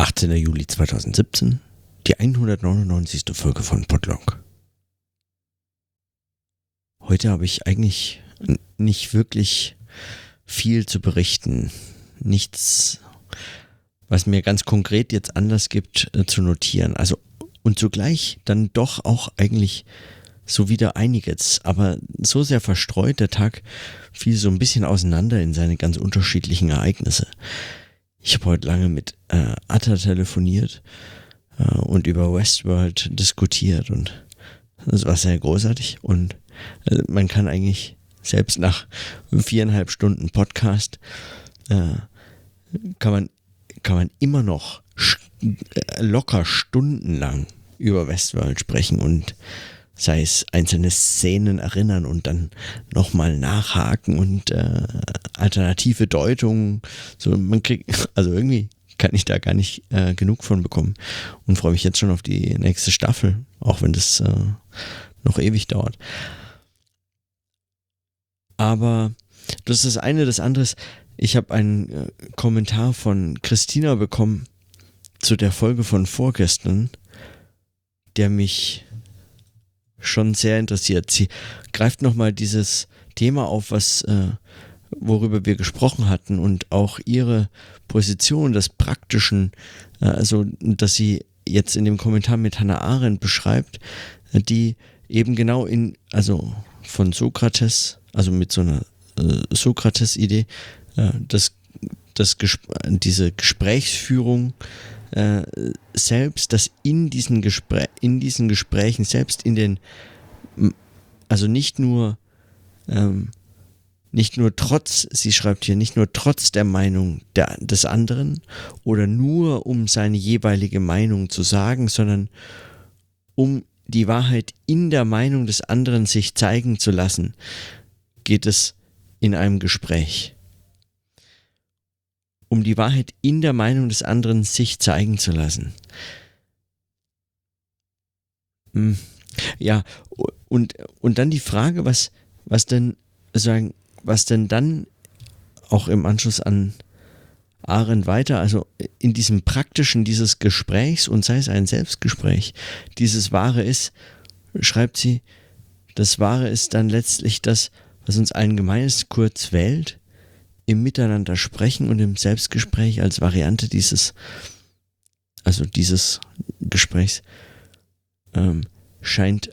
18. Juli 2017, die 199. Folge von Podlog. Heute habe ich eigentlich nicht wirklich viel zu berichten. Nichts, was mir ganz konkret jetzt Anlass gibt äh, zu notieren. Also und zugleich dann doch auch eigentlich so wieder einiges, aber so sehr verstreut, der Tag fiel so ein bisschen auseinander in seine ganz unterschiedlichen Ereignisse. Ich habe heute lange mit äh, Atta telefoniert äh, und über Westworld diskutiert und das war sehr großartig und äh, man kann eigentlich selbst nach viereinhalb Stunden Podcast äh, kann man kann man immer noch äh, locker stundenlang über Westworld sprechen und sei es einzelne Szenen erinnern und dann nochmal nachhaken und äh, alternative Deutungen. So, man kriegt, also irgendwie kann ich da gar nicht äh, genug von bekommen und freue mich jetzt schon auf die nächste Staffel, auch wenn das äh, noch ewig dauert. Aber das ist das eine, das andere ist, ich habe einen äh, Kommentar von Christina bekommen zu der Folge von vorgestern, der mich schon sehr interessiert. Sie greift nochmal dieses Thema auf, was, äh, worüber wir gesprochen hatten und auch ihre Position des Praktischen, äh, also dass sie jetzt in dem Kommentar mit Hannah Arendt beschreibt, äh, die eben genau in, also von Sokrates, also mit so einer äh, Sokrates-Idee, äh, das, das Gesp diese Gesprächsführung äh, selbst, dass in diesen, Gespräch, in diesen Gesprächen, selbst in den, also nicht nur, ähm, nicht nur trotz, sie schreibt hier, nicht nur trotz der Meinung der, des anderen oder nur um seine jeweilige Meinung zu sagen, sondern um die Wahrheit in der Meinung des anderen sich zeigen zu lassen, geht es in einem Gespräch um die Wahrheit in der Meinung des anderen sich zeigen zu lassen. Hm. Ja, und, und dann die Frage, was, was denn, sagen, was denn dann auch im Anschluss an Arendt weiter, also in diesem praktischen dieses Gesprächs und sei es ein Selbstgespräch, dieses Wahre ist, schreibt sie, das Wahre ist dann letztlich das, was uns allen gemein ist, kurz Welt, im Miteinander sprechen und im Selbstgespräch als Variante dieses, also dieses Gesprächs, ähm, scheint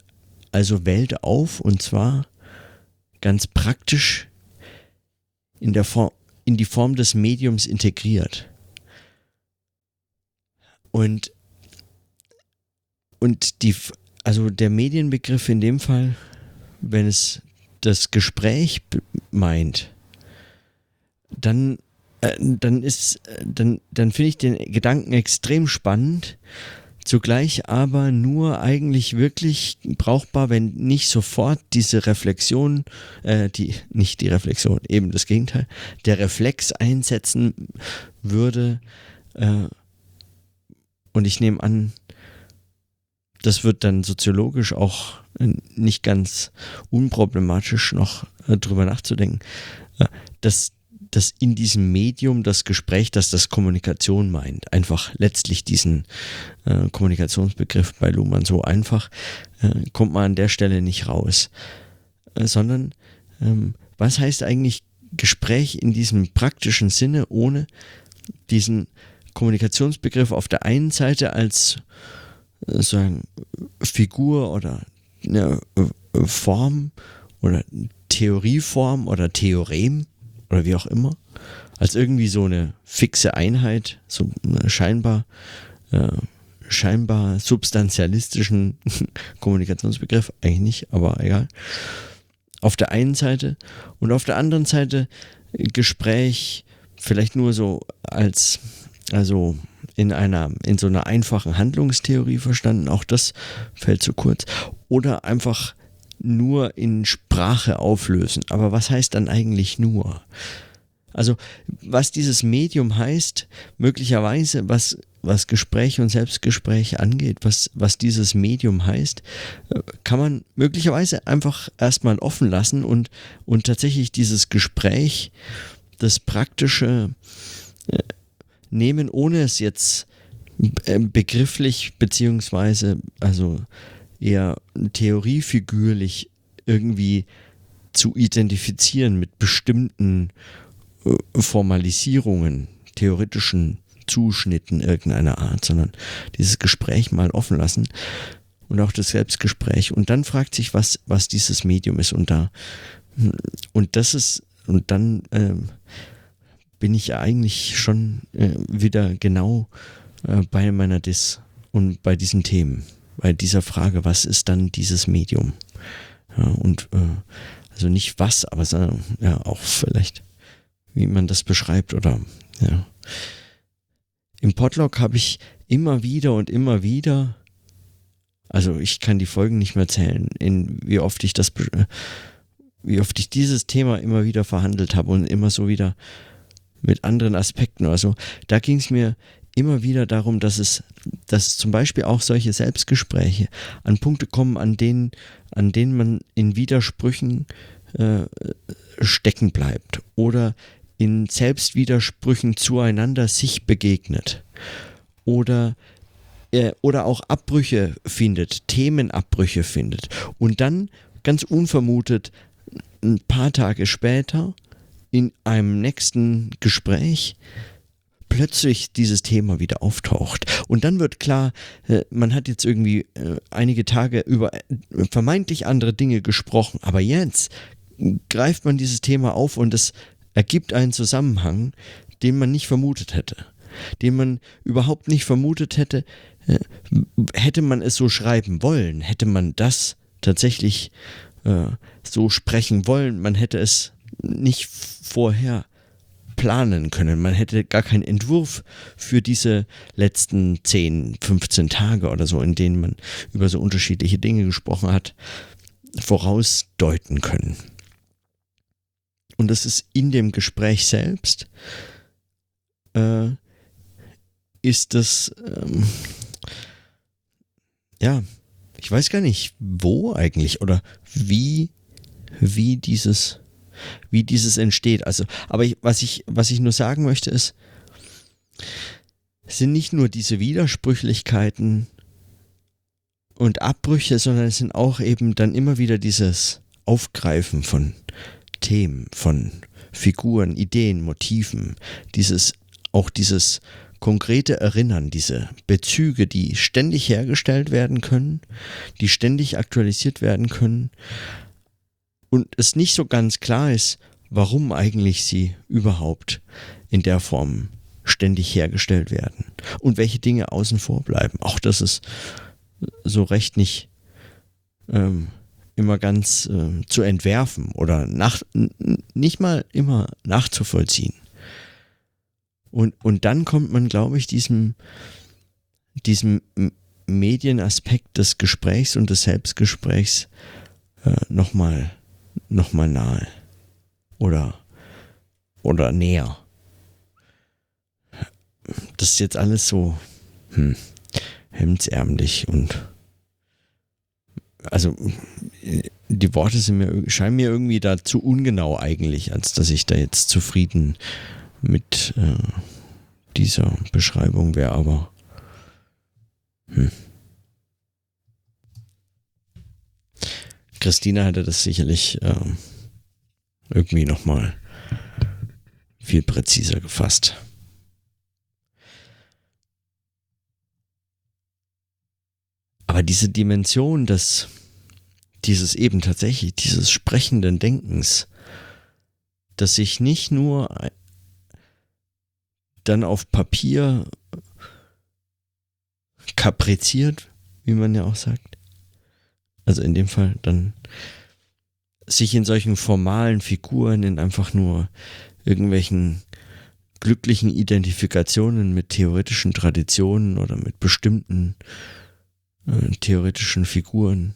also Welt auf und zwar ganz praktisch in der Form, in die Form des Mediums integriert. Und, und die, also der Medienbegriff in dem Fall, wenn es das Gespräch meint, dann, äh, dann ist, äh, dann, dann finde ich den Gedanken extrem spannend. Zugleich aber nur eigentlich wirklich brauchbar, wenn nicht sofort diese Reflexion, äh, die, nicht die Reflexion, eben das Gegenteil, der Reflex einsetzen würde. Äh, und ich nehme an, das wird dann soziologisch auch nicht ganz unproblematisch noch äh, drüber nachzudenken, äh, dass dass in diesem Medium das Gespräch, dass das Kommunikation meint, einfach letztlich diesen äh, Kommunikationsbegriff bei Luhmann so einfach, äh, kommt man an der Stelle nicht raus, äh, sondern ähm, was heißt eigentlich Gespräch in diesem praktischen Sinne, ohne diesen Kommunikationsbegriff auf der einen Seite als äh, sagen Figur oder eine äh, Form oder Theorieform oder Theorem oder wie auch immer, als irgendwie so eine fixe Einheit, so scheinbar, äh, scheinbar substantialistischen Kommunikationsbegriff, eigentlich nicht, aber egal. Auf der einen Seite und auf der anderen Seite Gespräch vielleicht nur so als, also in einer, in so einer einfachen Handlungstheorie verstanden, auch das fällt zu kurz. Oder einfach nur in Sprache auflösen. Aber was heißt dann eigentlich nur? Also, was dieses Medium heißt, möglicherweise, was, was Gespräch und Selbstgespräch angeht, was, was dieses Medium heißt, äh, kann man möglicherweise einfach erstmal offen lassen und, und tatsächlich dieses Gespräch, das praktische äh, nehmen, ohne es jetzt äh, begrifflich beziehungsweise also eher theoriefigürlich irgendwie zu identifizieren mit bestimmten äh, Formalisierungen, theoretischen Zuschnitten irgendeiner Art, sondern dieses Gespräch mal offen lassen und auch das Selbstgespräch. Und dann fragt sich, was, was dieses Medium ist. Und da und das ist und dann äh, bin ich eigentlich schon äh, wieder genau äh, bei meiner Dis und bei diesen Themen, bei dieser Frage, was ist dann dieses Medium? Ja, und äh, also nicht was, aber sondern, ja auch vielleicht, wie man das beschreibt oder ja. Im Podlog habe ich immer wieder und immer wieder, also ich kann die Folgen nicht mehr zählen, in wie oft ich das, wie oft ich dieses Thema immer wieder verhandelt habe und immer so wieder mit anderen Aspekten. Also da ging es mir immer wieder darum, dass es, dass zum Beispiel auch solche Selbstgespräche an Punkte kommen, an denen, an denen man in Widersprüchen äh, stecken bleibt oder in Selbstwidersprüchen zueinander sich begegnet oder äh, oder auch Abbrüche findet, Themenabbrüche findet und dann ganz unvermutet ein paar Tage später in einem nächsten Gespräch plötzlich dieses Thema wieder auftaucht. Und dann wird klar, äh, man hat jetzt irgendwie äh, einige Tage über äh, vermeintlich andere Dinge gesprochen, aber jetzt greift man dieses Thema auf und es ergibt einen Zusammenhang, den man nicht vermutet hätte. Den man überhaupt nicht vermutet hätte, hätte man es so schreiben wollen, hätte man das tatsächlich so sprechen wollen, man hätte es nicht vorher planen können. Man hätte gar keinen Entwurf für diese letzten 10, 15 Tage oder so, in denen man über so unterschiedliche Dinge gesprochen hat, vorausdeuten können. Und das ist in dem Gespräch selbst, äh, ist das, ähm, ja, ich weiß gar nicht, wo eigentlich oder wie, wie dieses wie dieses entsteht. Also, aber ich, was ich, was ich nur sagen möchte ist, sind nicht nur diese Widersprüchlichkeiten und Abbrüche, sondern es sind auch eben dann immer wieder dieses Aufgreifen von Themen, von Figuren, Ideen, Motiven, dieses, auch dieses konkrete Erinnern, diese Bezüge, die ständig hergestellt werden können, die ständig aktualisiert werden können, und es nicht so ganz klar ist, warum eigentlich sie überhaupt in der Form ständig hergestellt werden und welche Dinge außen vor bleiben. Auch das ist so recht nicht ähm, immer ganz äh, zu entwerfen oder nach, nicht mal immer nachzuvollziehen. Und, und dann kommt man, glaube ich, diesem, diesem Medienaspekt des Gesprächs und des Selbstgesprächs äh, nochmal nochmal nahe. Oder, oder näher. Das ist jetzt alles so hm, hemdsärmlich und also die Worte sind mir, scheinen mir irgendwie da zu ungenau eigentlich, als dass ich da jetzt zufrieden mit äh, dieser Beschreibung wäre, aber hm. Christina hätte das sicherlich ähm, irgendwie nochmal viel präziser gefasst. Aber diese Dimension des, dieses eben tatsächlich, dieses sprechenden Denkens, das sich nicht nur dann auf Papier kapriziert, wie man ja auch sagt, also in dem Fall dann sich in solchen formalen Figuren, in einfach nur irgendwelchen glücklichen Identifikationen mit theoretischen Traditionen oder mit bestimmten äh, theoretischen Figuren.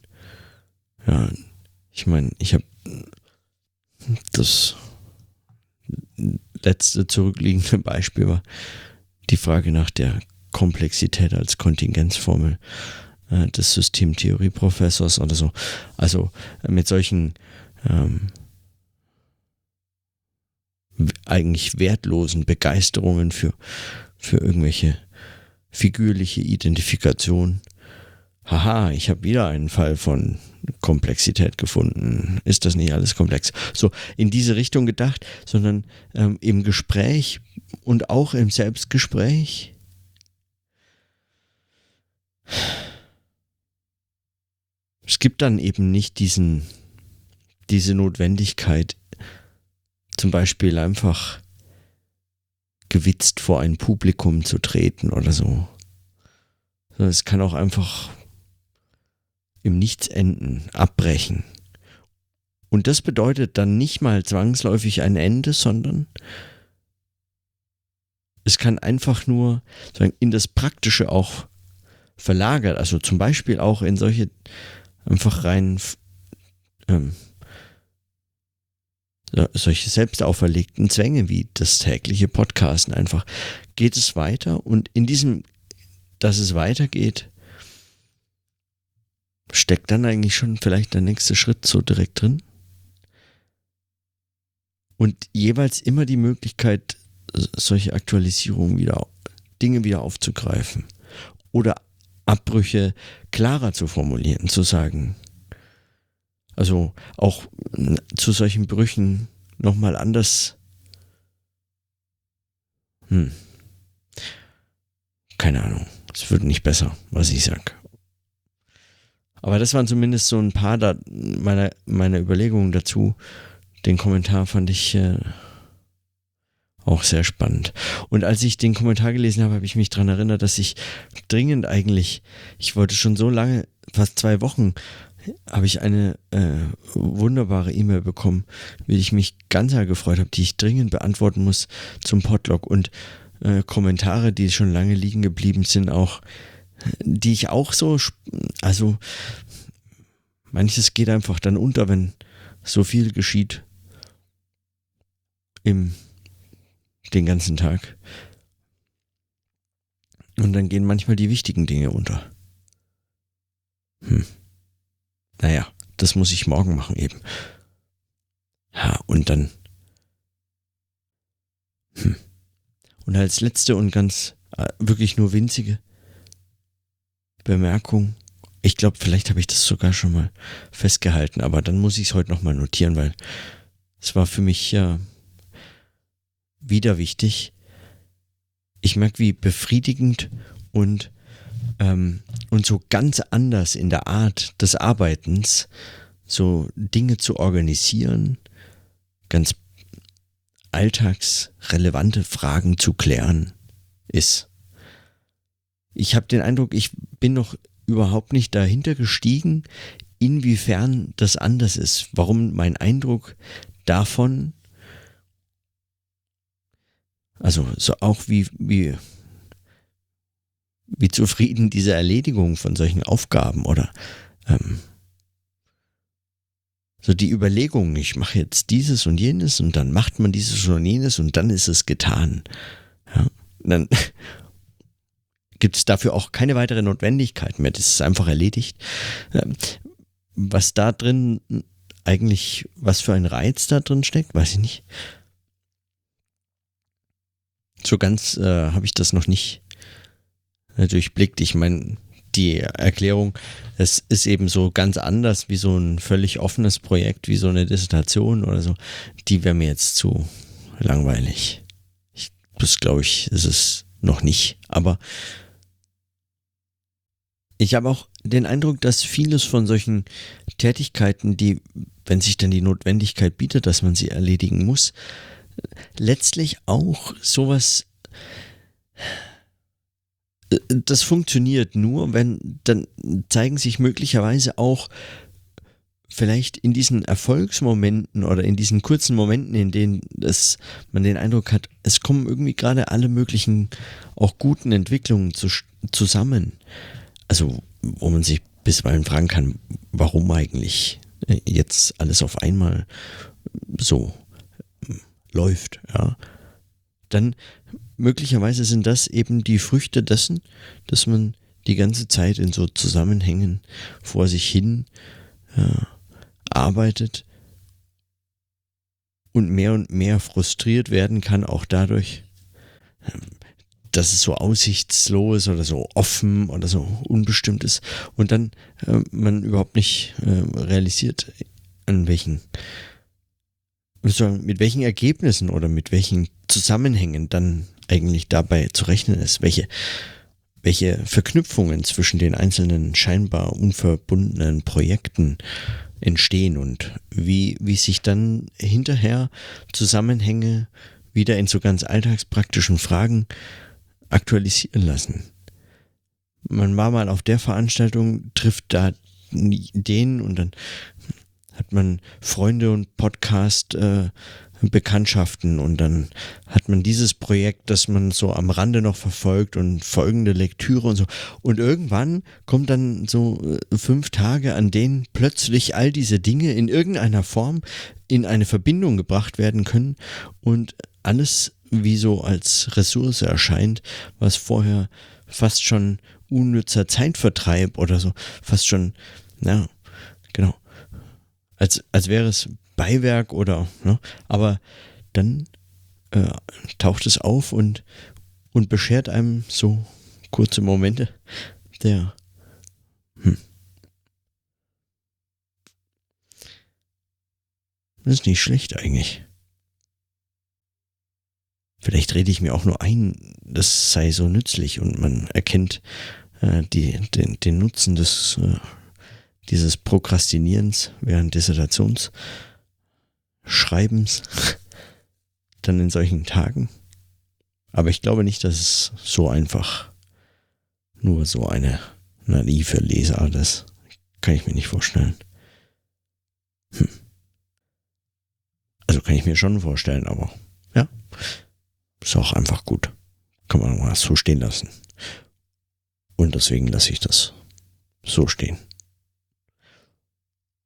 Ja, ich meine, ich habe das letzte zurückliegende Beispiel war die Frage nach der Komplexität als Kontingenzformel äh, des Systemtheorieprofessors oder so. Also äh, mit solchen ähm, eigentlich wertlosen Begeisterungen für, für irgendwelche figürliche Identifikation. Haha, ich habe wieder einen Fall von Komplexität gefunden. Ist das nicht alles komplex? So in diese Richtung gedacht, sondern ähm, im Gespräch und auch im Selbstgespräch. Es gibt dann eben nicht diesen, diese Notwendigkeit, zum Beispiel einfach gewitzt vor ein Publikum zu treten oder so. Es kann auch einfach im Nichts enden, abbrechen. Und das bedeutet dann nicht mal zwangsläufig ein Ende, sondern es kann einfach nur in das Praktische auch verlagert, also zum Beispiel auch in solche einfach rein ähm, solche selbst auferlegten Zwänge wie das tägliche Podcasten einfach. Geht es weiter? Und in diesem, dass es weitergeht, steckt dann eigentlich schon vielleicht der nächste Schritt so direkt drin. Und jeweils immer die Möglichkeit, solche Aktualisierungen wieder, Dinge wieder aufzugreifen. Oder Abbrüche klarer zu formulieren, zu sagen. Also auch zu solchen Brüchen nochmal anders. Hm. Keine Ahnung. Es wird nicht besser, was ich sage. Aber das waren zumindest so ein paar meiner, meiner Überlegungen dazu. Den Kommentar fand ich äh, auch sehr spannend. Und als ich den Kommentar gelesen habe, habe ich mich daran erinnert, dass ich dringend eigentlich, ich wollte schon so lange, fast zwei Wochen, habe ich eine äh, wunderbare E-Mail bekommen, wie ich mich ganz sehr gefreut habe, die ich dringend beantworten muss zum Podlog und äh, Kommentare, die schon lange liegen geblieben sind, auch die ich auch so, also manches geht einfach dann unter, wenn so viel geschieht im den ganzen Tag. Und dann gehen manchmal die wichtigen Dinge unter. Hm. Naja, das muss ich morgen machen eben. Ja, und dann. Hm. Und als letzte und ganz äh, wirklich nur winzige Bemerkung. Ich glaube, vielleicht habe ich das sogar schon mal festgehalten, aber dann muss ich es heute nochmal notieren, weil es war für mich ja wieder wichtig. Ich merke, wie befriedigend und, ähm, und so ganz anders in der Art des Arbeitens, so Dinge zu organisieren, ganz alltagsrelevante Fragen zu klären ist ich habe den Eindruck, ich bin noch überhaupt nicht dahinter gestiegen, inwiefern das anders ist. Warum mein Eindruck davon, also so auch wie, wie, wie zufrieden diese Erledigung von solchen Aufgaben oder ähm, so die Überlegung, ich mache jetzt dieses und jenes und dann macht man dieses und jenes und dann ist es getan. Ja, dann, gibt es dafür auch keine weitere Notwendigkeit mehr. Das ist einfach erledigt. Ähm, was da drin eigentlich, was für ein Reiz da drin steckt, weiß ich nicht. So ganz äh, habe ich das noch nicht äh, durchblickt. Ich meine, die Erklärung, es ist eben so ganz anders wie so ein völlig offenes Projekt, wie so eine Dissertation oder so. Die wäre mir jetzt zu langweilig. Ich, das glaube ich, ist es noch nicht. Aber ich habe auch den Eindruck, dass vieles von solchen Tätigkeiten, die, wenn sich dann die Notwendigkeit bietet, dass man sie erledigen muss, letztlich auch sowas, äh, das funktioniert nur, wenn dann zeigen sich möglicherweise auch vielleicht in diesen Erfolgsmomenten oder in diesen kurzen Momenten, in denen es, man den Eindruck hat, es kommen irgendwie gerade alle möglichen auch guten Entwicklungen zu, zusammen. Also wo man sich bisweilen fragen kann, warum eigentlich äh, jetzt alles auf einmal so läuft, ja, dann möglicherweise sind das eben die Früchte dessen, dass man die ganze Zeit in so Zusammenhängen vor sich hin ja, arbeitet und mehr und mehr frustriert werden kann, auch dadurch, dass es so aussichtslos oder so offen oder so unbestimmt ist und dann äh, man überhaupt nicht äh, realisiert, an welchen, mit welchen Ergebnissen oder mit welchen Zusammenhängen dann eigentlich dabei zu rechnen ist, welche, welche Verknüpfungen zwischen den einzelnen scheinbar unverbundenen Projekten entstehen und wie, wie sich dann hinterher Zusammenhänge wieder in so ganz alltagspraktischen Fragen aktualisieren lassen. Man war mal auf der Veranstaltung, trifft da den und dann hat man Freunde und Podcast äh, Bekanntschaften und dann hat man dieses Projekt, das man so am Rande noch verfolgt und folgende Lektüre und so. Und irgendwann kommt dann so äh, fünf Tage, an denen plötzlich all diese Dinge in irgendeiner Form in eine Verbindung gebracht werden können und alles wie so als Ressource erscheint, was vorher fast schon unnützer Zeitvertreib oder so, fast schon, ja, genau, als, als wäre es Beiwerk oder, ne? aber dann äh, taucht es auf und, und beschert einem so kurze Momente der, hm. Das ist nicht schlecht eigentlich. Vielleicht rede ich mir auch nur ein, das sei so nützlich und man erkennt äh, die, den, den Nutzen des, äh, dieses Prokrastinierens während Dissertations Schreibens dann in solchen Tagen. Aber ich glaube nicht, dass es so einfach nur so eine naive Lesart ist. Kann ich mir nicht vorstellen. Hm. Also kann ich mir schon vorstellen, aber ja, ist auch einfach gut. Kann man mal so stehen lassen. Und deswegen lasse ich das so stehen.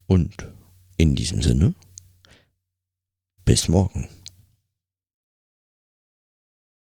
Und in diesem Sinne bis morgen.